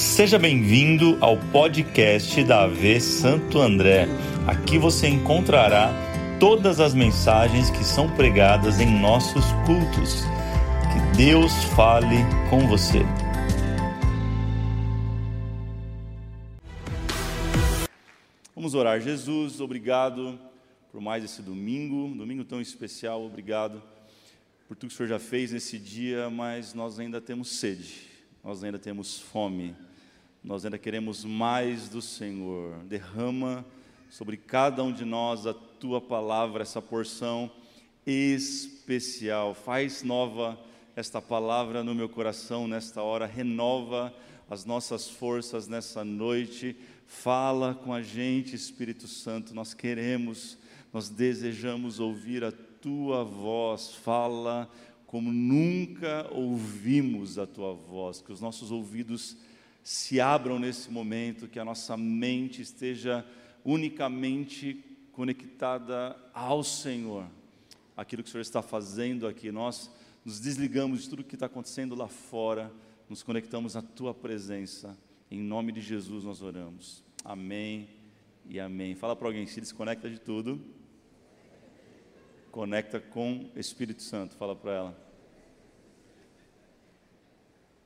Seja bem-vindo ao podcast da AV Santo André. Aqui você encontrará todas as mensagens que são pregadas em nossos cultos. Que Deus fale com você. Vamos orar. Jesus, obrigado por mais esse domingo, domingo tão especial. Obrigado por tudo que o Senhor já fez nesse dia, mas nós ainda temos sede, nós ainda temos fome nós ainda queremos mais do Senhor. Derrama sobre cada um de nós a tua palavra, essa porção especial. Faz nova esta palavra no meu coração nesta hora, renova as nossas forças nessa noite. Fala com a gente, Espírito Santo. Nós queremos, nós desejamos ouvir a tua voz. Fala como nunca ouvimos a tua voz, que os nossos ouvidos se abram nesse momento, que a nossa mente esteja unicamente conectada ao Senhor, aquilo que o Senhor está fazendo aqui. Nós nos desligamos de tudo que está acontecendo lá fora, nos conectamos à Tua presença. Em nome de Jesus nós oramos. Amém e amém. Fala para alguém, se desconecta de tudo. Conecta com o Espírito Santo. Fala para ela.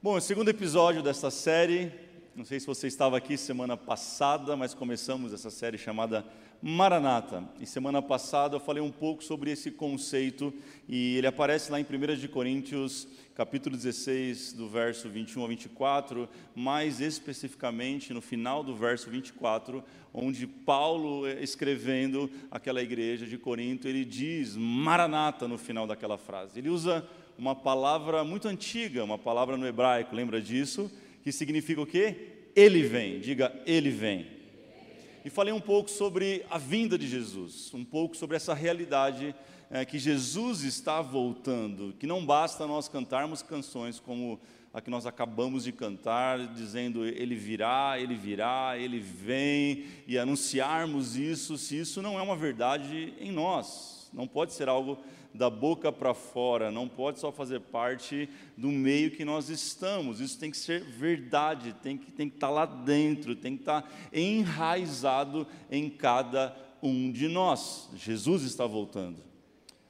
Bom, o segundo episódio dessa série, não sei se você estava aqui semana passada, mas começamos essa série chamada Maranata. E semana passada eu falei um pouco sobre esse conceito e ele aparece lá em 1 de Coríntios, capítulo 16, do verso 21 ao 24, mais especificamente no final do verso 24, onde Paulo eh, escrevendo aquela igreja de Corinto, ele diz Maranata no final daquela frase. Ele usa uma palavra muito antiga, uma palavra no hebraico, lembra disso? Que significa o quê? Ele vem, diga, ele vem. E falei um pouco sobre a vinda de Jesus, um pouco sobre essa realidade é, que Jesus está voltando, que não basta nós cantarmos canções como a que nós acabamos de cantar, dizendo Ele virá, Ele virá, Ele vem, e anunciarmos isso, se isso não é uma verdade em nós, não pode ser algo da boca para fora, não pode só fazer parte do meio que nós estamos, isso tem que ser verdade, tem que, tem que estar tá lá dentro, tem que estar tá enraizado em cada um de nós. Jesus está voltando.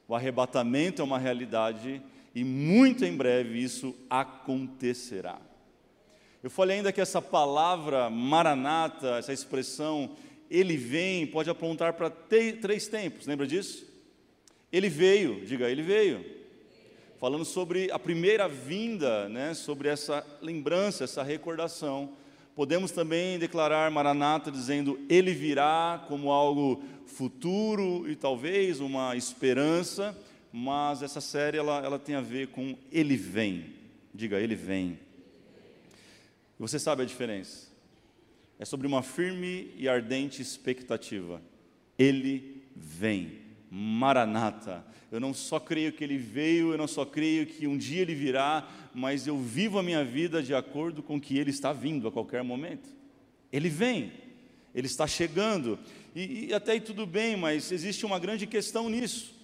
O arrebatamento é uma realidade e muito em breve isso acontecerá. Eu falei ainda que essa palavra maranata, essa expressão, ele vem, pode apontar para três tempos, lembra disso? Ele veio, diga, ele veio. Falando sobre a primeira vinda, né, sobre essa lembrança, essa recordação. Podemos também declarar Maranata dizendo ele virá como algo futuro e talvez uma esperança, mas essa série ela, ela tem a ver com ele vem. Diga, ele vem. Você sabe a diferença? É sobre uma firme e ardente expectativa. Ele vem. Maranata. Eu não só creio que ele veio, eu não só creio que um dia ele virá, mas eu vivo a minha vida de acordo com que ele está vindo a qualquer momento. Ele vem, ele está chegando. E, e até aí tudo bem, mas existe uma grande questão nisso.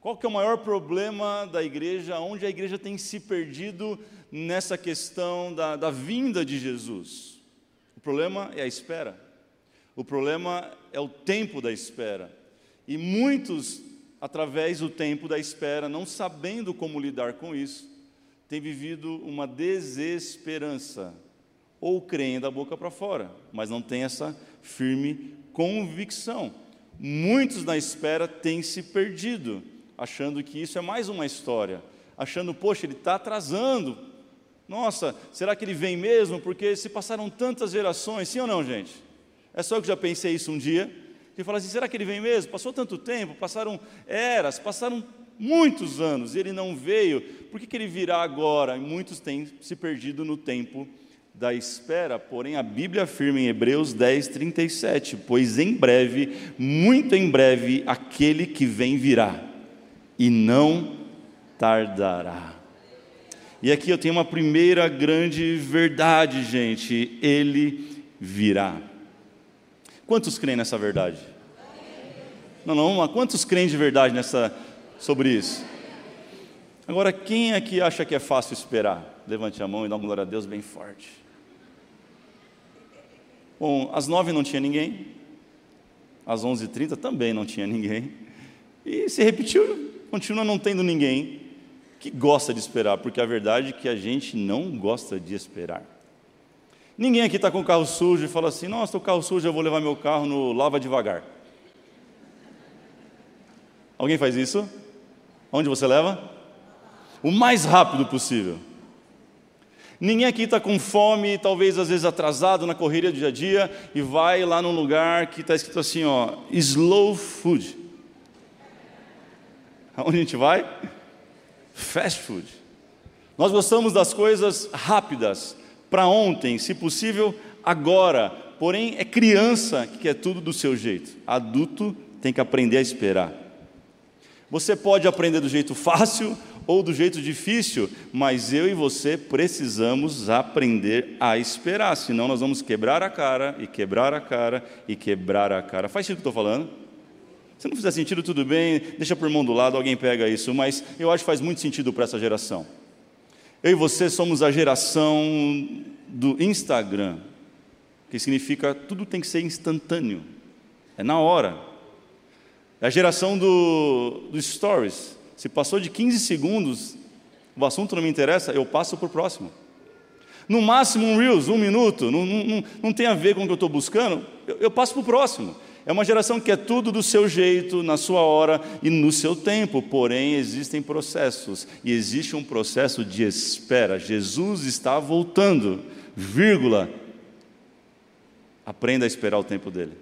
Qual que é o maior problema da igreja? Onde a igreja tem se perdido nessa questão da, da vinda de Jesus? O problema é a espera. O problema é o tempo da espera. E muitos, através do tempo da espera, não sabendo como lidar com isso, têm vivido uma desesperança, ou creem da boca para fora, mas não têm essa firme convicção. Muitos na espera têm se perdido, achando que isso é mais uma história, achando, poxa, ele está atrasando. Nossa, será que ele vem mesmo? Porque se passaram tantas gerações, sim ou não, gente? É só que já pensei isso um dia e fala assim: será que ele vem mesmo? Passou tanto tempo, passaram eras, passaram muitos anos, e ele não veio, por que, que ele virá agora? E muitos têm se perdido no tempo da espera, porém a Bíblia afirma em Hebreus 10, 37, pois em breve, muito em breve, aquele que vem virá, e não tardará. E aqui eu tenho uma primeira grande verdade, gente: ele virá. Quantos creem nessa verdade? Não, não, quantos creem de verdade nessa, sobre isso? Agora, quem aqui acha que é fácil esperar? Levante a mão e dá uma glória a Deus bem forte. Bom, às nove não tinha ninguém, às onze e trinta também não tinha ninguém, e se repetiu, continua não tendo ninguém que gosta de esperar, porque a verdade é que a gente não gosta de esperar. Ninguém aqui está com o carro sujo e fala assim: nossa, o carro sujo, eu vou levar meu carro no lava devagar. Alguém faz isso? Onde você leva? O mais rápido possível. Ninguém aqui está com fome, talvez às vezes atrasado na correria do dia a dia, e vai lá num lugar que está escrito assim, ó, slow food. Aonde a gente vai? Fast food. Nós gostamos das coisas rápidas, para ontem, se possível, agora. Porém, é criança que quer tudo do seu jeito. Adulto tem que aprender a esperar. Você pode aprender do jeito fácil ou do jeito difícil, mas eu e você precisamos aprender a esperar, senão nós vamos quebrar a cara e quebrar a cara e quebrar a cara. Faz sentido o que estou falando? Se não fizer sentido, tudo bem, deixa por mão do lado, alguém pega isso, mas eu acho que faz muito sentido para essa geração. Eu e você somos a geração do Instagram, que significa tudo tem que ser instantâneo, é na hora. É a geração do, do Stories, se passou de 15 segundos, o assunto não me interessa, eu passo para o próximo. No máximo um Reels, um minuto, não, não, não tem a ver com o que eu estou buscando, eu, eu passo para o próximo. É uma geração que é tudo do seu jeito, na sua hora e no seu tempo, porém existem processos, e existe um processo de espera. Jesus está voltando, vírgula. Aprenda a esperar o tempo dele.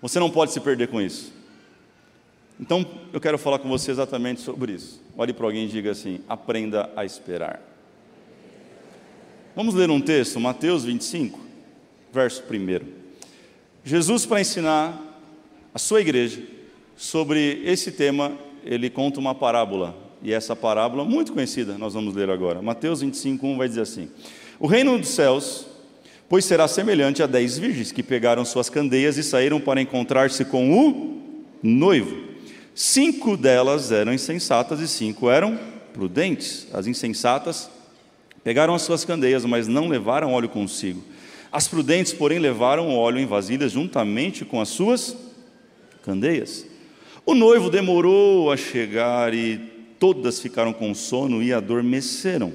Você não pode se perder com isso. Então, eu quero falar com você exatamente sobre isso. Olhe para alguém e diga assim: aprenda a esperar. Vamos ler um texto, Mateus 25, verso 1. Jesus, para ensinar a sua igreja sobre esse tema, ele conta uma parábola. E essa parábola, muito conhecida, nós vamos ler agora. Mateus 25, 1 vai dizer assim: O reino dos céus, pois será semelhante a dez virgens que pegaram suas candeias e saíram para encontrar-se com o noivo. Cinco delas eram insensatas e cinco eram prudentes. As insensatas pegaram as suas candeias, mas não levaram óleo consigo. As prudentes, porém, levaram óleo em vasilhas juntamente com as suas candeias. O noivo demorou a chegar e todas ficaram com sono e adormeceram.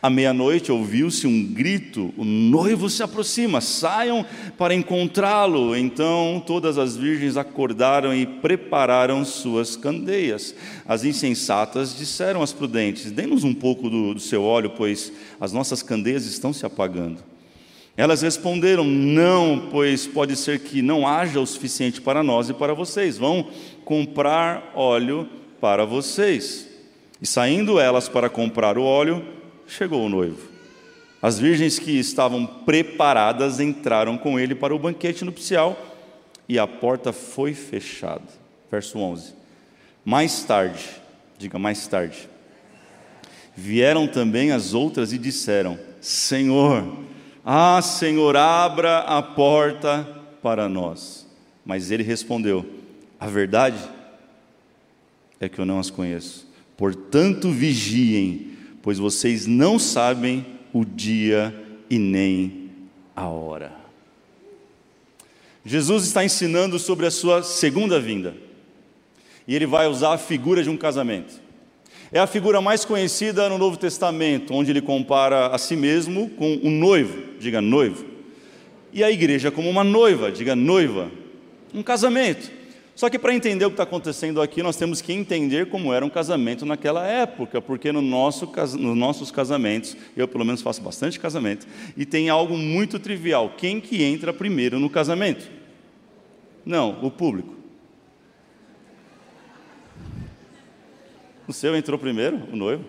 À meia-noite ouviu-se um grito: o noivo se aproxima, saiam para encontrá-lo. Então todas as virgens acordaram e prepararam suas candeias. As insensatas disseram às prudentes: Dê-nos um pouco do, do seu óleo, pois as nossas candeias estão se apagando. Elas responderam: Não, pois pode ser que não haja o suficiente para nós e para vocês. Vão comprar óleo para vocês. E saindo elas para comprar o óleo, chegou o noivo. As virgens que estavam preparadas entraram com ele para o banquete nupcial e a porta foi fechada. Verso 11. Mais tarde, diga mais tarde, vieram também as outras e disseram: Senhor, ah, Senhor, abra a porta para nós. Mas ele respondeu: A verdade é que eu não as conheço. Portanto, vigiem pois vocês não sabem o dia e nem a hora. Jesus está ensinando sobre a sua segunda vinda. E ele vai usar a figura de um casamento. É a figura mais conhecida no Novo Testamento, onde ele compara a si mesmo com um noivo, diga noivo, e a igreja como uma noiva, diga noiva. Um casamento. Só que para entender o que está acontecendo aqui, nós temos que entender como era um casamento naquela época, porque no nosso, nos nossos casamentos, eu pelo menos faço bastante casamento, e tem algo muito trivial: quem que entra primeiro no casamento? Não, o público. O seu entrou primeiro, o noivo?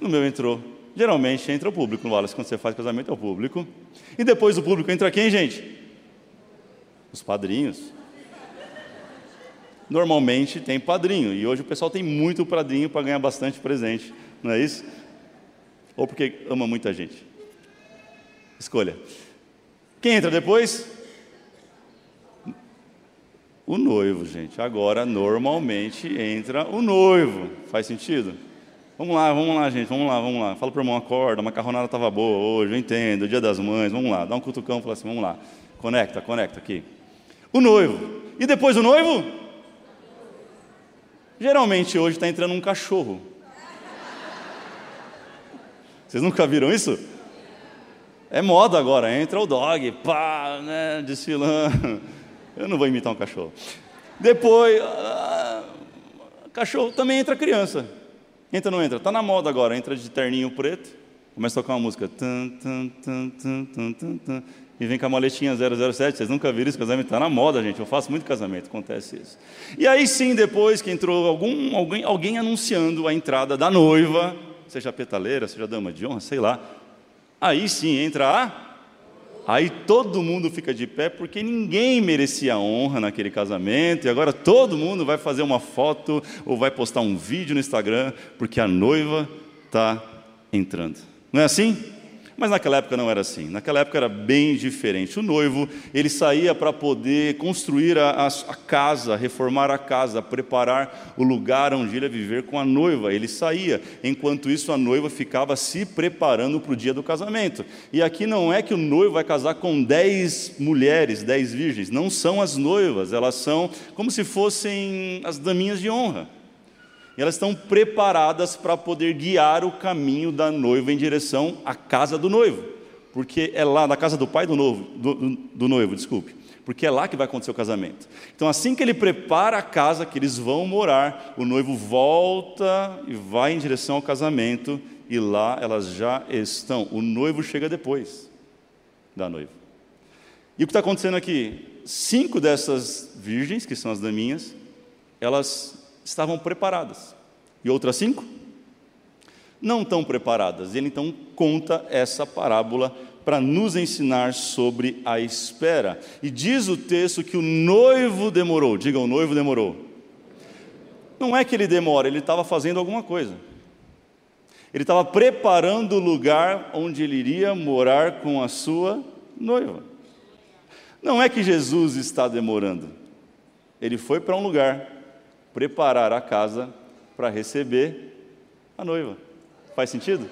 No meu entrou. Geralmente entra o público, no Wallace, quando você faz casamento é o público. E depois do público entra quem, gente? Os padrinhos normalmente tem padrinho. E hoje o pessoal tem muito padrinho para ganhar bastante presente, não é isso? Ou porque ama muita gente? Escolha. Quem entra depois? O noivo, gente. Agora, normalmente, entra o noivo. Faz sentido? Vamos lá, vamos lá, gente, vamos lá, vamos lá. Fala para o irmão, acorda, a macarronada estava boa hoje, eu entendo, dia das mães, vamos lá. Dá um cutucão, fala assim, vamos lá. Conecta, conecta aqui. O noivo. E depois o noivo? Geralmente hoje está entrando um cachorro. Vocês nunca viram isso? É moda agora, entra o dog, pá, né, desfilando. Eu não vou imitar um cachorro. Depois, ah, cachorro também entra criança. Entra ou não entra? Está na moda agora, entra de terninho preto, começa a tocar uma música. Tum, tum, tum, e vem com a maletinha 007. Vocês nunca viram isso? Casamento está na moda, gente. Eu faço muito casamento, acontece isso. E aí sim, depois que entrou algum, alguém, alguém anunciando a entrada da noiva, seja petaleira, seja dama de honra, sei lá. Aí sim entra a Aí todo mundo fica de pé porque ninguém merecia honra naquele casamento, e agora todo mundo vai fazer uma foto ou vai postar um vídeo no Instagram porque a noiva está entrando. Não é assim? Mas naquela época não era assim. Naquela época era bem diferente. O noivo, ele saía para poder construir a, a, casa, reformar a casa, preparar o lugar onde ele ia viver com a noiva. Ele saía. Enquanto isso, a noiva ficava se preparando para o dia do casamento. E aqui não é que o noivo vai casar com dez mulheres, dez virgens. Não são as noivas. Elas são como se fossem as daminhas de honra. E elas estão preparadas para poder guiar o caminho da noiva em direção à casa do noivo, porque é lá na casa do pai do, do, do noivo, desculpe, porque é lá que vai acontecer o casamento. Então, assim que ele prepara a casa que eles vão morar, o noivo volta e vai em direção ao casamento, e lá elas já estão. O noivo chega depois da noiva. E o que está acontecendo aqui? Cinco dessas virgens, que são as daminhas, elas estavam preparadas. E outras cinco? Não estão preparadas. Ele então conta essa parábola para nos ensinar sobre a espera. E diz o texto que o noivo demorou. Diga, o noivo demorou. Não é que ele demora, ele estava fazendo alguma coisa. Ele estava preparando o lugar onde ele iria morar com a sua noiva. Não é que Jesus está demorando. Ele foi para um lugar preparar a casa para receber a noiva. Faz sentido?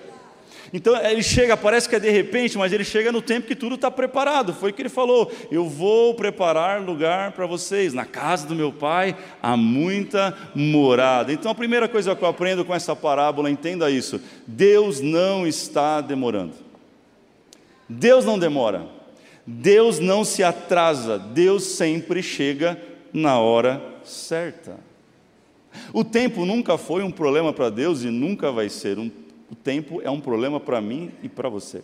Então ele chega, parece que é de repente, mas ele chega no tempo que tudo está preparado. Foi o que ele falou: Eu vou preparar lugar para vocês. Na casa do meu pai há muita morada. Então a primeira coisa que eu aprendo com essa parábola, entenda isso: Deus não está demorando. Deus não demora. Deus não se atrasa. Deus sempre chega na hora certa. O tempo nunca foi um problema para Deus e nunca vai ser. Um, o tempo é um problema para mim e para você.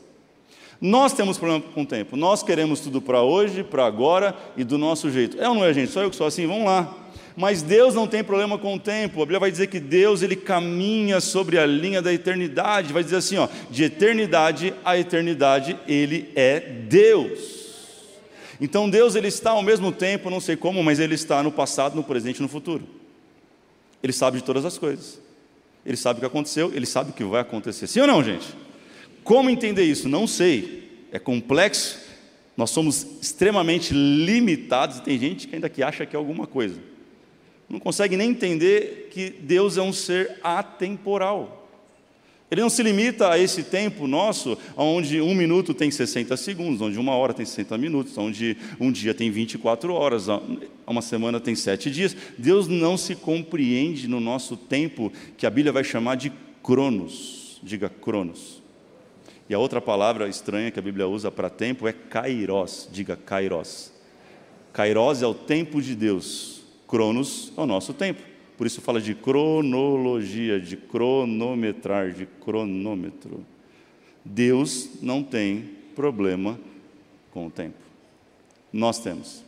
Nós temos problema com o tempo. Nós queremos tudo para hoje, para agora e do nosso jeito. É ou não é, gente? Só eu que sou assim? Vamos lá. Mas Deus não tem problema com o tempo. A Bíblia vai dizer que Deus ele caminha sobre a linha da eternidade. Vai dizer assim, ó, de eternidade a eternidade ele é Deus. Então Deus ele está ao mesmo tempo, não sei como, mas ele está no passado, no presente e no futuro. Ele sabe de todas as coisas. Ele sabe o que aconteceu, ele sabe o que vai acontecer. Sim ou não, gente? Como entender isso? Não sei. É complexo. Nós somos extremamente limitados e tem gente que ainda que acha que é alguma coisa. Não consegue nem entender que Deus é um ser atemporal. Ele não se limita a esse tempo nosso, onde um minuto tem 60 segundos, onde uma hora tem 60 minutos, onde um dia tem 24 horas, uma semana tem sete dias. Deus não se compreende no nosso tempo, que a Bíblia vai chamar de cronos. Diga cronos. E a outra palavra estranha que a Bíblia usa para tempo é kairos. Diga kairos. Kairos é o tempo de Deus, cronos é o nosso tempo. Por isso fala de cronologia, de cronometrar, de cronômetro. Deus não tem problema com o tempo. Nós temos.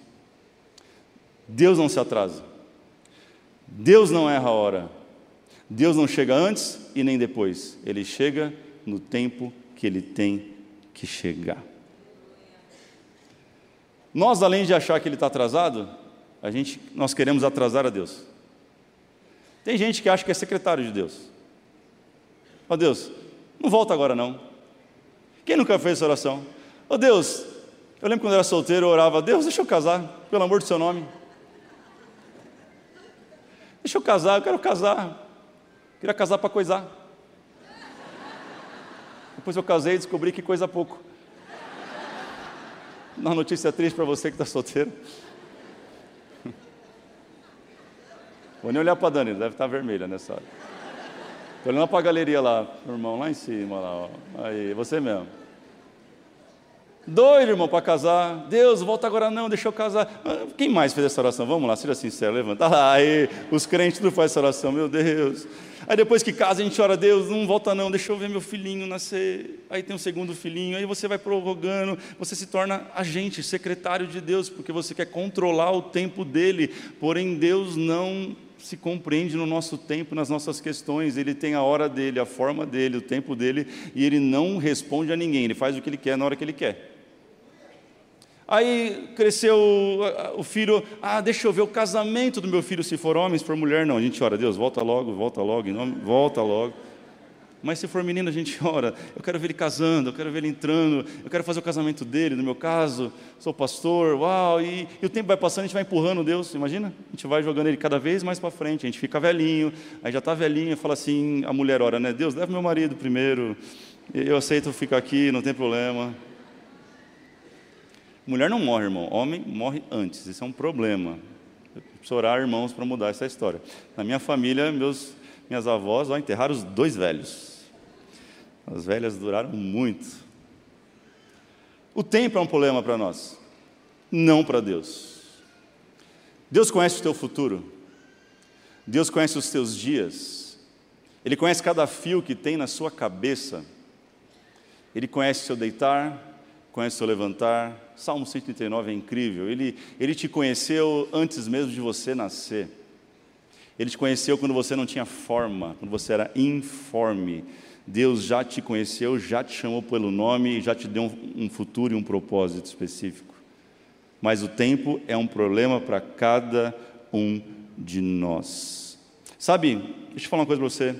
Deus não se atrasa. Deus não erra a hora. Deus não chega antes e nem depois. Ele chega no tempo que ele tem que chegar. Nós, além de achar que ele está atrasado, a gente, nós queremos atrasar a Deus. Tem gente que acha que é secretário de Deus. Ó oh, Deus, não volta agora não. Quem nunca fez essa oração? Ó oh, Deus, eu lembro quando eu era solteiro, eu orava, Deus, deixa eu casar, pelo amor do seu nome. Deixa eu casar, eu quero casar. Queria casar para coisar. Depois eu casei e descobri que coisa pouco. Uma notícia triste para você que está solteiro. Vou nem olhar para a Dani, deve estar tá vermelha nessa hora. Estou olhando para a galeria lá, meu irmão, lá em cima. Lá, ó. Aí, você mesmo. Doido, irmão, para casar. Deus, volta agora não, deixa eu casar. Ah, quem mais fez essa oração? Vamos lá, seja sincero, levanta. Ah, aí, os crentes não fazem essa oração, meu Deus. Aí depois que casa, a gente ora, Deus, não volta não, deixa eu ver meu filhinho nascer. Aí tem um segundo filhinho, aí você vai prorrogando, você se torna agente, secretário de Deus, porque você quer controlar o tempo dele. Porém, Deus não se compreende no nosso tempo, nas nossas questões. Ele tem a hora dele, a forma dele, o tempo dele, e ele não responde a ninguém, ele faz o que ele quer na hora que ele quer. Aí cresceu o filho, ah, deixa eu ver o casamento do meu filho, se for homem, se for mulher, não. A gente ora, Deus, volta logo, volta logo, em nome, volta logo. Mas se for menino, a gente ora, eu quero ver ele casando, eu quero ver ele entrando, eu quero fazer o casamento dele, no meu caso, sou pastor, uau, e, e o tempo vai passando, a gente vai empurrando Deus, imagina? A gente vai jogando ele cada vez mais para frente, a gente fica velhinho, aí já está velhinho, fala assim, a mulher ora, né? Deus, leva meu marido primeiro, eu aceito ficar aqui, não tem problema. Mulher não morre, irmão. Homem morre antes. Isso é um problema. Eu preciso orar, irmãos, para mudar essa história. Na minha família, meus, minhas avós ó, enterraram os dois velhos. As velhas duraram muito. O tempo é um problema para nós, não para Deus. Deus conhece o teu futuro. Deus conhece os teus dias. Ele conhece cada fio que tem na sua cabeça. Ele conhece o seu deitar, conhece o seu levantar, Salmo 139 é incrível. Ele, ele te conheceu antes mesmo de você nascer. Ele te conheceu quando você não tinha forma, quando você era informe. Deus já te conheceu, já te chamou pelo nome já te deu um, um futuro e um propósito específico. Mas o tempo é um problema para cada um de nós. Sabe, deixa eu falar uma coisa para você.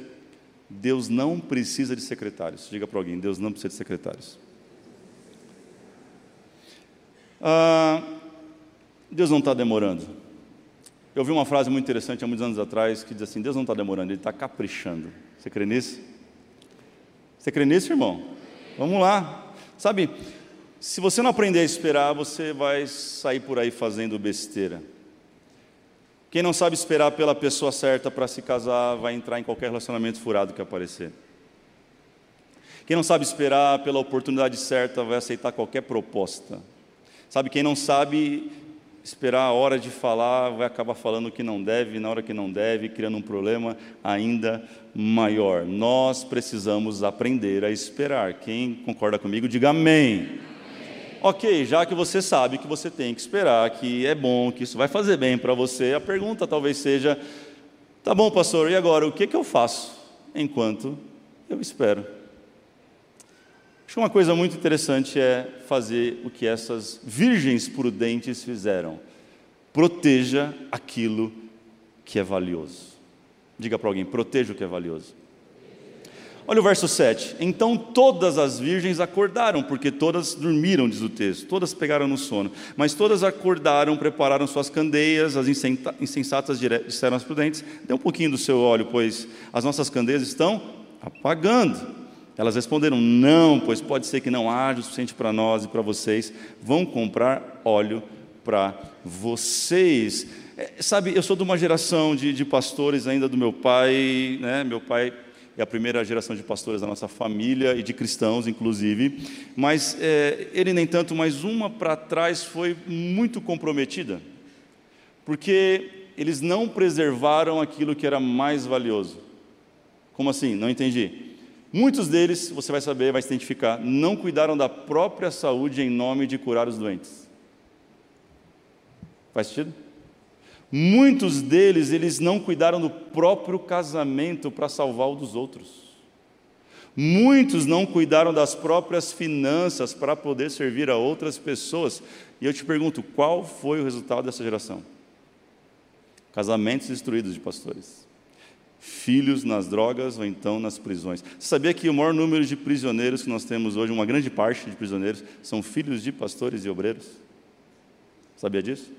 Deus não precisa de secretários. Diga para alguém: Deus não precisa de secretários. Ah, Deus não está demorando. Eu ouvi uma frase muito interessante há muitos anos atrás que diz assim: Deus não está demorando, Ele está caprichando. Você crê nisso? Você crê nisso, irmão? Vamos lá. Sabe, se você não aprender a esperar, você vai sair por aí fazendo besteira. Quem não sabe esperar pela pessoa certa para se casar, vai entrar em qualquer relacionamento furado que aparecer. Quem não sabe esperar pela oportunidade certa, vai aceitar qualquer proposta. Sabe, quem não sabe esperar a hora de falar, vai acabar falando o que não deve, na hora que não deve, criando um problema ainda maior. Nós precisamos aprender a esperar. Quem concorda comigo, diga amém. Ok, já que você sabe que você tem que esperar, que é bom, que isso vai fazer bem para você, a pergunta talvez seja: tá bom, pastor, e agora o que, que eu faço enquanto eu espero? Acho que uma coisa muito interessante é fazer o que essas virgens prudentes fizeram. Proteja aquilo que é valioso. Diga para alguém: proteja o que é valioso. Olha o verso 7. Então todas as virgens acordaram, porque todas dormiram, diz o texto, todas pegaram no sono, mas todas acordaram, prepararam suas candeias, as insensatas disseram às prudentes: dê um pouquinho do seu óleo, pois as nossas candeias estão apagando. Elas responderam: Não, pois pode ser que não haja o suficiente para nós e para vocês. Vão comprar óleo para vocês. É, sabe, eu sou de uma geração de, de, pastores ainda do meu pai, né? Meu pai é a primeira geração de pastores da nossa família e de cristãos, inclusive. Mas é, ele nem tanto, mas uma para trás foi muito comprometida, porque eles não preservaram aquilo que era mais valioso. Como assim? Não entendi. Muitos deles, você vai saber, vai se identificar, não cuidaram da própria saúde em nome de curar os doentes. Faz sentido? Muitos deles, eles não cuidaram do próprio casamento para salvar o dos outros. Muitos não cuidaram das próprias finanças para poder servir a outras pessoas. E eu te pergunto, qual foi o resultado dessa geração? Casamentos destruídos de pastores filhos nas drogas ou então nas prisões. Você sabia que o maior número de prisioneiros que nós temos hoje, uma grande parte de prisioneiros, são filhos de pastores e obreiros? Sabia disso?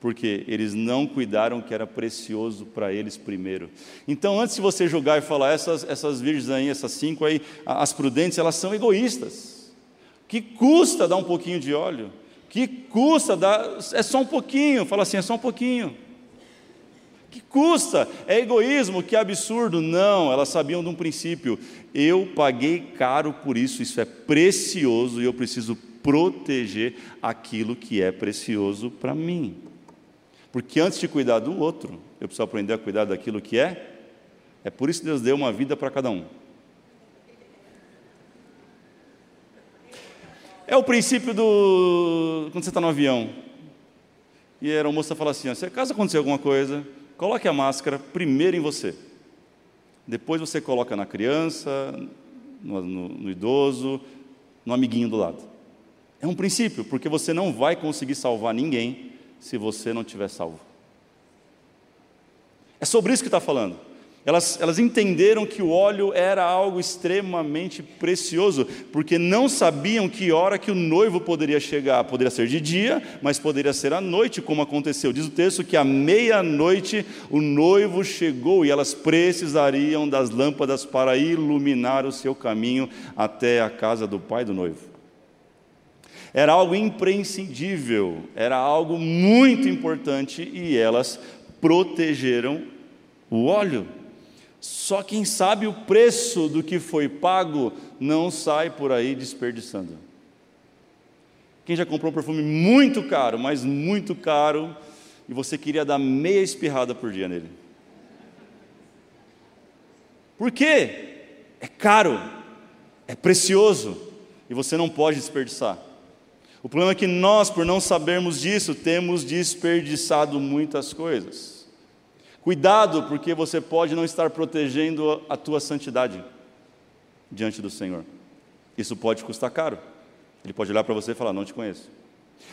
porque eles não cuidaram que era precioso para eles primeiro. Então, antes de você julgar e falar, essas, essas virgens aí, essas cinco aí, as prudentes, elas são egoístas. Que custa dar um pouquinho de óleo? Que custa dar, é só um pouquinho, fala assim, é só um pouquinho. Que custa? É egoísmo, que absurdo. Não, elas sabiam de um princípio. Eu paguei caro por isso, isso é precioso e eu preciso proteger aquilo que é precioso para mim. Porque antes de cuidar do outro, eu preciso aprender a cuidar daquilo que é. É por isso que Deus deu uma vida para cada um. É o princípio do. Quando você está no avião. E a aeromoça fala assim: se caso acontecer alguma coisa, coloque a máscara primeiro em você. Depois você coloca na criança, no, no, no idoso, no amiguinho do lado. É um princípio, porque você não vai conseguir salvar ninguém se você não tiver salvo. É sobre isso que está falando. Elas, elas entenderam que o óleo era algo extremamente precioso, porque não sabiam que hora que o noivo poderia chegar. Poderia ser de dia, mas poderia ser à noite, como aconteceu. Diz o texto que à meia-noite o noivo chegou e elas precisariam das lâmpadas para iluminar o seu caminho até a casa do pai do noivo. Era algo imprescindível, era algo muito importante e elas protegeram o óleo. Só quem sabe o preço do que foi pago não sai por aí desperdiçando. Quem já comprou um perfume muito caro, mas muito caro, e você queria dar meia espirrada por dia nele? Por quê? É caro, é precioso, e você não pode desperdiçar. O problema é que nós, por não sabermos disso, temos desperdiçado muitas coisas. Cuidado, porque você pode não estar protegendo a tua santidade diante do Senhor. Isso pode custar caro. Ele pode olhar para você e falar: Não te conheço.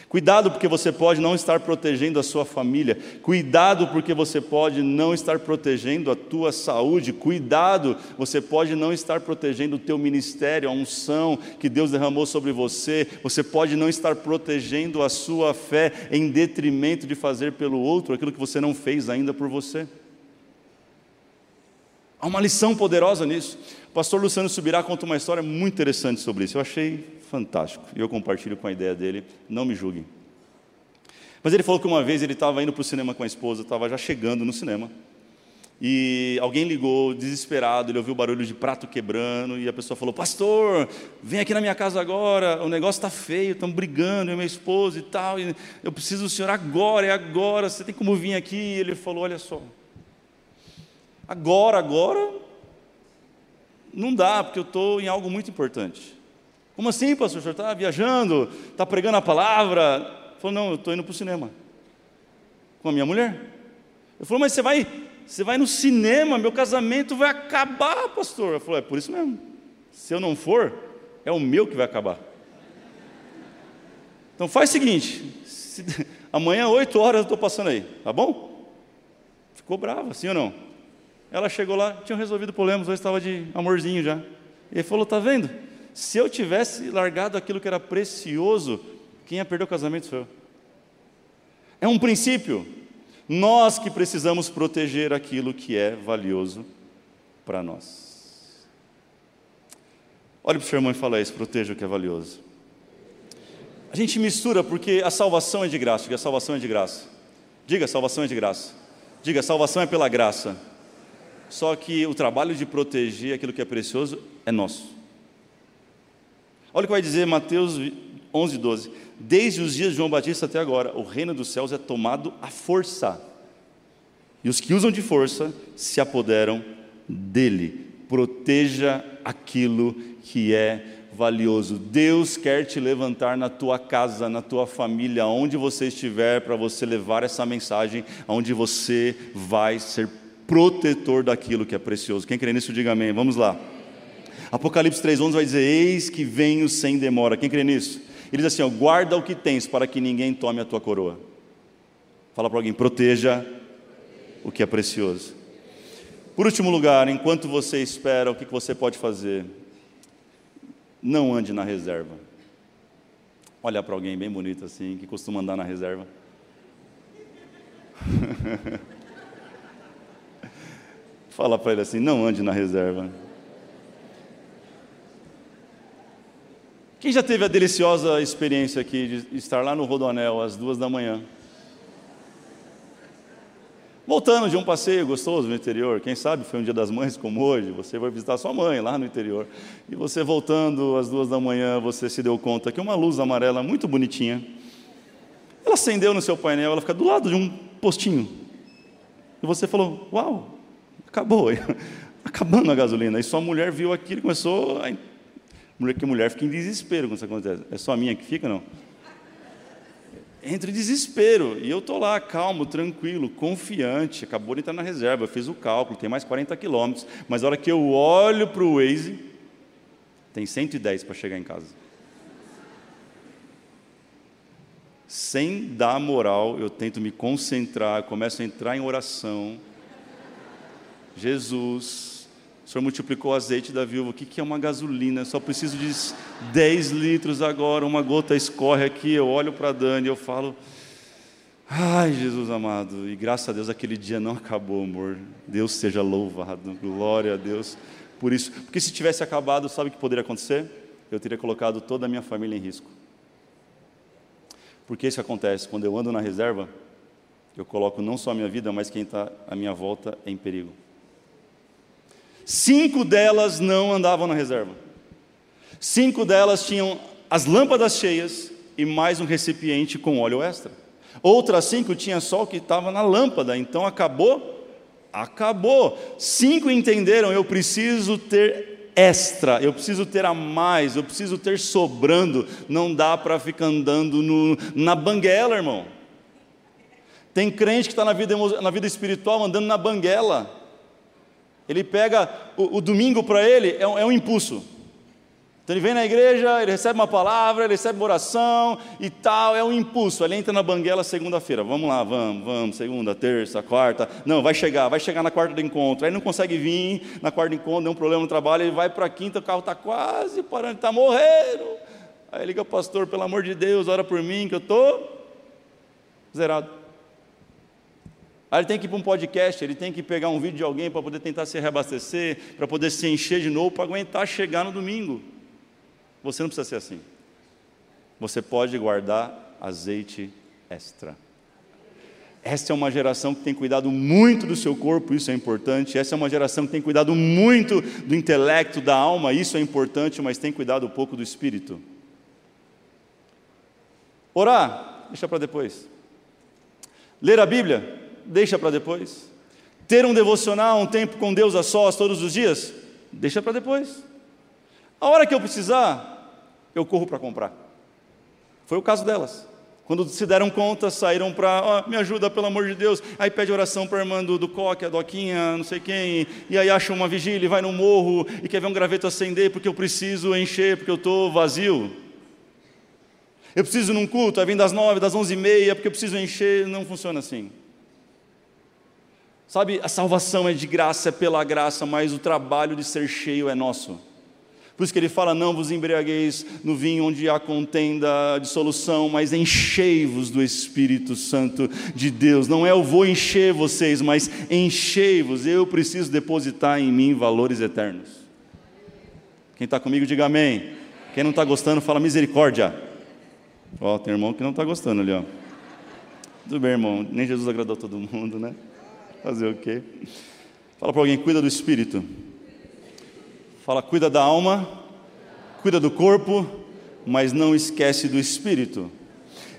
Cuidado porque você pode não estar protegendo a sua família. Cuidado porque você pode não estar protegendo a tua saúde. Cuidado, você pode não estar protegendo o teu ministério, a unção que Deus derramou sobre você. Você pode não estar protegendo a sua fé em detrimento de fazer pelo outro aquilo que você não fez ainda por você. Há uma lição poderosa nisso. O pastor Luciano Subirá conta uma história muito interessante sobre isso. Eu achei fantástico. E eu compartilho com a ideia dele, não me julguem. Mas ele falou que uma vez ele estava indo para o cinema com a esposa, estava já chegando no cinema, e alguém ligou, desesperado, ele ouviu o barulho de prato quebrando, e a pessoa falou: Pastor, vem aqui na minha casa agora, o negócio está feio, estamos brigando, eu e minha esposa e tal, e eu preciso do senhor agora, é agora, você tem como vir aqui? E ele falou: Olha só, agora, agora, não dá, porque eu estou em algo muito importante. Como assim, pastor? O senhor está viajando? Está pregando a palavra? Ele falou, não, eu estou indo para o cinema. Com a minha mulher. Ele falou, mas você vai, você vai no cinema, meu casamento vai acabar, pastor. Ele falou, é por isso mesmo. Se eu não for, é o meu que vai acabar. Então faz o seguinte, se, amanhã, 8 horas, eu estou passando aí, tá bom? Ficou brava, sim ou não? Ela chegou lá, tinham resolvido problemas, hoje estava de amorzinho já. Ele falou, tá vendo? Se eu tivesse largado aquilo que era precioso, quem ia perder o casamento sou eu. É um princípio. Nós que precisamos proteger aquilo que é valioso para nós. Olhe para o seu irmão e fala isso: proteja o que é valioso. A gente mistura porque a salvação é de graça. Diga, a salvação é de graça. Diga, a salvação é de graça. Diga, a salvação é pela graça. Só que o trabalho de proteger aquilo que é precioso é nosso. Olha o que vai dizer Mateus 11, 12. Desde os dias de João Batista até agora, o reino dos céus é tomado à força. E os que usam de força se apoderam dele. Proteja aquilo que é valioso. Deus quer te levantar na tua casa, na tua família, onde você estiver, para você levar essa mensagem, onde você vai ser protetor daquilo que é precioso. Quem crê nisso, diga amém. Vamos lá. Apocalipse 3,11 vai dizer: Eis que venho sem demora. Quem crê nisso? Ele diz assim: ó, guarda o que tens para que ninguém tome a tua coroa. Fala para alguém: proteja o que é precioso. Por último lugar, enquanto você espera, o que você pode fazer? Não ande na reserva. Olha para alguém bem bonito assim, que costuma andar na reserva. Fala para ele assim: não ande na reserva. Quem já teve a deliciosa experiência aqui de estar lá no Rodoanel às duas da manhã? Voltando de um passeio gostoso no interior, quem sabe foi um dia das mães como hoje, você vai visitar sua mãe lá no interior, e você voltando às duas da manhã, você se deu conta que uma luz amarela muito bonitinha, ela acendeu no seu painel, ela fica do lado de um postinho, e você falou, uau, acabou, acabando a gasolina, e sua mulher viu aquilo e começou a... Mulher que mulher fica em desespero quando isso acontece, é só a minha que fica, não? entra em desespero. E eu estou lá, calmo, tranquilo, confiante. Acabou de entrar na reserva, fiz o cálculo, tem mais 40 quilômetros. Mas a hora que eu olho para o Waze, tem 110 para chegar em casa. Sem dar moral, eu tento me concentrar, começo a entrar em oração. Jesus, o senhor multiplicou o azeite da viúva, o que é uma gasolina? Eu só preciso de 10 litros agora, uma gota escorre aqui. Eu olho para Dani e eu falo, ai Jesus amado, e graças a Deus aquele dia não acabou, amor. Deus seja louvado, glória a Deus por isso. Porque se tivesse acabado, sabe o que poderia acontecer? Eu teria colocado toda a minha família em risco. Porque isso acontece, quando eu ando na reserva, eu coloco não só a minha vida, mas quem está à minha volta em perigo. Cinco delas não andavam na reserva. Cinco delas tinham as lâmpadas cheias e mais um recipiente com óleo extra. Outras cinco tinham só o que estava na lâmpada, então acabou? Acabou. Cinco entenderam, eu preciso ter extra, eu preciso ter a mais, eu preciso ter sobrando, não dá para ficar andando no, na banguela, irmão. Tem crente que está na vida, na vida espiritual andando na banguela. Ele pega o, o domingo para ele é um, é um impulso. Então ele vem na igreja, ele recebe uma palavra, ele recebe uma oração e tal, é um impulso. Ele entra na banguela segunda-feira, vamos lá, vamos, vamos, segunda, terça, quarta. Não, vai chegar, vai chegar na quarta do encontro. Aí não consegue vir na quarta do encontro, deu um problema no trabalho, ele vai para a quinta, o carro está quase parando, está morrendo. Aí liga o pastor, pelo amor de Deus, ora por mim, que eu estou zerado. Aí ele tem que ir para um podcast, ele tem que pegar um vídeo de alguém para poder tentar se reabastecer, para poder se encher de novo, para aguentar chegar no domingo. Você não precisa ser assim. Você pode guardar azeite extra. Essa é uma geração que tem cuidado muito do seu corpo, isso é importante. Essa é uma geração que tem cuidado muito do intelecto, da alma, isso é importante, mas tem cuidado um pouco do espírito. Orar, deixa para depois. Ler a Bíblia, deixa para depois. Ter um devocional, um tempo com Deus a sós todos os dias, deixa para depois. A hora que eu precisar, eu corro para comprar. Foi o caso delas. Quando se deram conta, saíram para, oh, me ajuda, pelo amor de Deus. Aí pede oração para a irmã do, do Coque, a Doquinha, não sei quem. E aí acha uma vigília, vai no morro e quer ver um graveto acender porque eu preciso encher, porque eu estou vazio. Eu preciso num culto, aí vem das nove, das onze e meia, porque eu preciso encher. Não funciona assim. Sabe, a salvação é de graça, é pela graça, mas o trabalho de ser cheio é nosso. Por isso que ele fala: não vos embriagueis no vinho onde há contenda, dissolução, mas enchei-vos do Espírito Santo de Deus. Não é eu vou encher vocês, mas enchei-vos. Eu preciso depositar em mim valores eternos. Quem está comigo, diga amém. Quem não está gostando, fala misericórdia. Ó, tem irmão que não está gostando ali, ó. Tudo bem, irmão. Nem Jesus agradou todo mundo, né? Fazer o quê? Fala para alguém, cuida do espírito. Fala, cuida da alma, cuida do corpo, mas não esquece do espírito.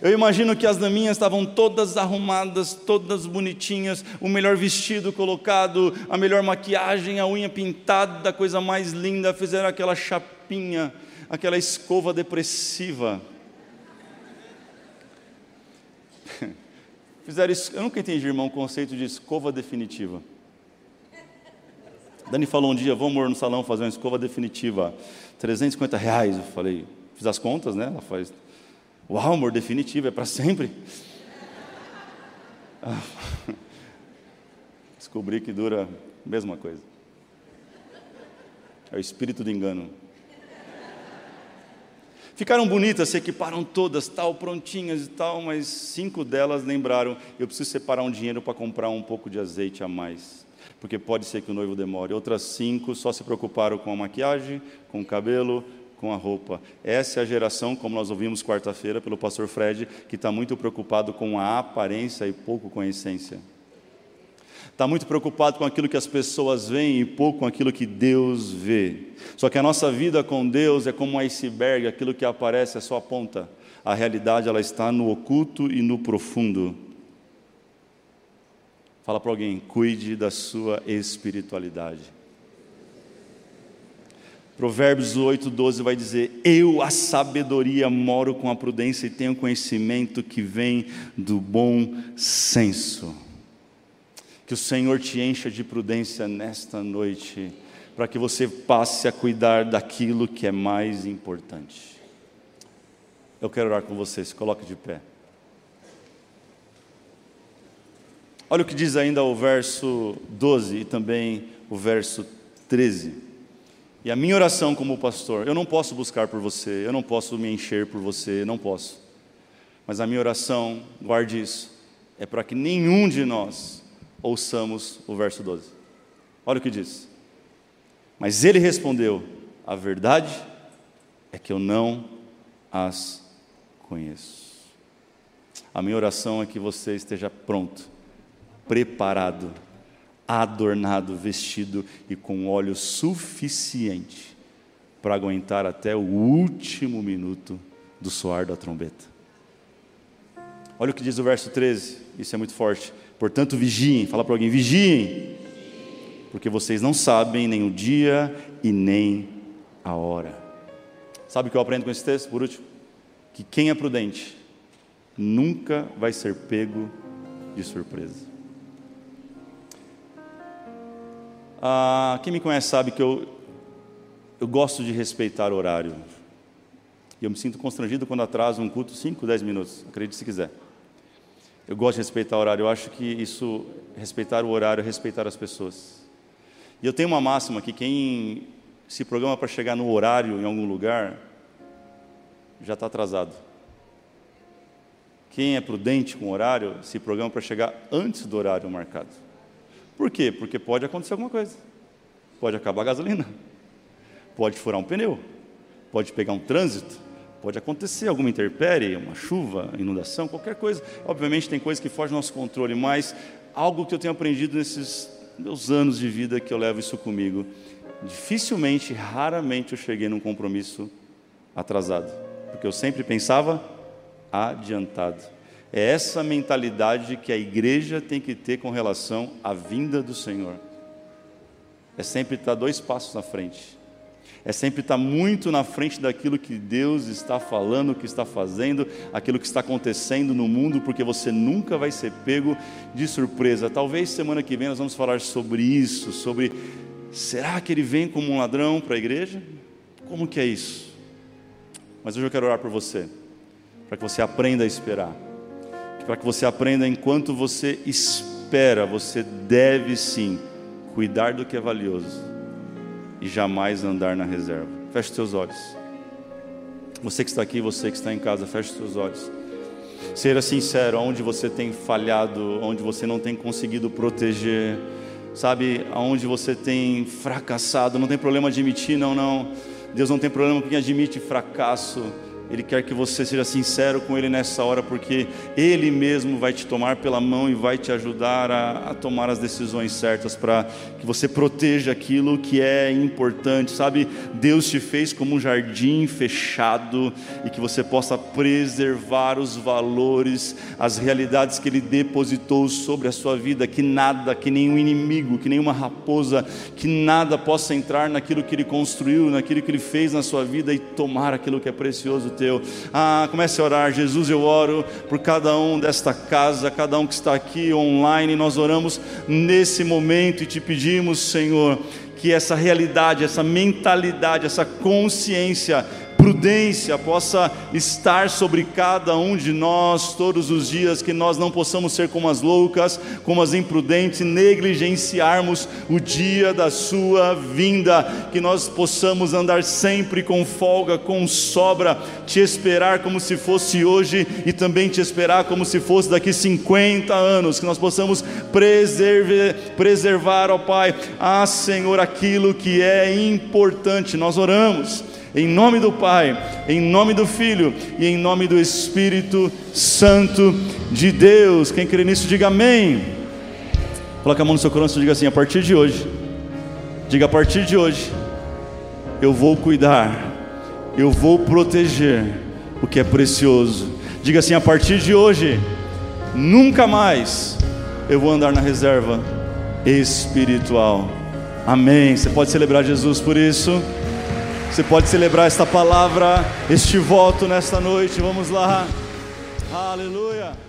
Eu imagino que as daminhas estavam todas arrumadas, todas bonitinhas, o melhor vestido colocado, a melhor maquiagem, a unha pintada, a coisa mais linda, fizeram aquela chapinha, aquela escova depressiva. Fizeram isso, eu nunca entendi, irmão, o conceito de escova definitiva. Dani falou um dia, vamos no salão fazer uma escova definitiva, 350 reais. Eu falei, fiz as contas, né? Ela faz, uau, amor, definitiva, é para sempre. Descobri que dura a mesma coisa. É o espírito do engano. Ficaram bonitas, se equiparam todas, tal, prontinhas e tal, mas cinco delas lembraram: eu preciso separar um dinheiro para comprar um pouco de azeite a mais, porque pode ser que o noivo demore. Outras cinco só se preocuparam com a maquiagem, com o cabelo, com a roupa. Essa é a geração, como nós ouvimos quarta-feira pelo pastor Fred, que está muito preocupado com a aparência e pouco com a essência. Está muito preocupado com aquilo que as pessoas veem e pouco com aquilo que Deus vê. Só que a nossa vida com Deus é como um iceberg, aquilo que aparece é só a ponta. A realidade ela está no oculto e no profundo. Fala para alguém, cuide da sua espiritualidade. Provérbios 8, 12 vai dizer: Eu, a sabedoria, moro com a prudência e tenho conhecimento que vem do bom senso. Que o Senhor te encha de prudência nesta noite, para que você passe a cuidar daquilo que é mais importante. Eu quero orar com você, se coloque de pé. Olha o que diz ainda o verso 12 e também o verso 13. E a minha oração como pastor, eu não posso buscar por você, eu não posso me encher por você, não posso. Mas a minha oração, guarde isso, é para que nenhum de nós ouçamos o verso 12. Olha o que diz. Mas ele respondeu: A verdade é que eu não as conheço. A minha oração é que você esteja pronto, preparado, adornado, vestido e com óleo suficiente para aguentar até o último minuto do soar da trombeta. Olha o que diz o verso 13, isso é muito forte. Portanto, vigiem, fala para alguém: vigiem, porque vocês não sabem nem o dia e nem a hora. Sabe o que eu aprendo com esse texto, por último? Que quem é prudente nunca vai ser pego de surpresa. Ah, quem me conhece sabe que eu, eu gosto de respeitar horário. E eu me sinto constrangido quando atraso um culto 5, 10 minutos, acredite se quiser. Eu gosto de respeitar o horário. Eu acho que isso, respeitar o horário, é respeitar as pessoas. E eu tenho uma máxima que quem se programa para chegar no horário em algum lugar, já está atrasado. Quem é prudente com o horário, se programa para chegar antes do horário marcado. Por quê? Porque pode acontecer alguma coisa. Pode acabar a gasolina. Pode furar um pneu. Pode pegar um trânsito Pode acontecer alguma intempérie, uma chuva, inundação, qualquer coisa. Obviamente tem coisas que fogem do nosso controle, mas algo que eu tenho aprendido nesses meus anos de vida que eu levo isso comigo. Dificilmente, raramente eu cheguei num compromisso atrasado, porque eu sempre pensava adiantado. É essa mentalidade que a igreja tem que ter com relação à vinda do Senhor. É sempre estar dois passos na frente é sempre estar muito na frente daquilo que Deus está falando, que está fazendo, aquilo que está acontecendo no mundo, porque você nunca vai ser pego de surpresa. Talvez semana que vem nós vamos falar sobre isso, sobre será que ele vem como um ladrão para a igreja? Como que é isso? Mas hoje eu quero orar por você, para que você aprenda a esperar, para que você aprenda enquanto você espera, você deve sim cuidar do que é valioso e jamais andar na reserva. Feche seus olhos. Você que está aqui, você que está em casa, feche seus olhos. Seja sincero, onde você tem falhado, onde você não tem conseguido proteger, sabe, aonde você tem fracassado, não tem problema admitir, não, não. Deus não tem problema com quem admite fracasso. Ele quer que você seja sincero com Ele nessa hora, porque Ele mesmo vai te tomar pela mão e vai te ajudar a, a tomar as decisões certas para que você proteja aquilo que é importante, sabe? Deus te fez como um jardim fechado e que você possa preservar os valores, as realidades que Ele depositou sobre a sua vida, que nada, que nenhum inimigo, que nenhuma raposa, que nada possa entrar naquilo que Ele construiu, naquilo que Ele fez na sua vida e tomar aquilo que é precioso teu. Ah, comece a orar. Jesus, eu oro por cada um desta casa, cada um que está aqui online. Nós oramos nesse momento e te pedimos, Senhor, que essa realidade, essa mentalidade, essa consciência prudência possa estar sobre cada um de nós todos os dias, que nós não possamos ser como as loucas, como as imprudentes, negligenciarmos o dia da Sua vinda, que nós possamos andar sempre com folga, com sobra, te esperar como se fosse hoje e também te esperar como se fosse daqui 50 anos, que nós possamos preservar, preservar ó Pai, ah Senhor, aquilo que é importante, nós oramos em nome do Pai, em nome do Filho e em nome do Espírito Santo de Deus. Quem crê nisso, diga amém. Coloque a mão no seu coração e diga assim: a partir de hoje, diga a partir de hoje, eu vou cuidar, eu vou proteger o que é precioso. Diga assim: a partir de hoje, nunca mais eu vou andar na reserva espiritual. Amém. Você pode celebrar Jesus por isso. Você pode celebrar esta palavra, este voto nesta noite. Vamos lá. Aleluia.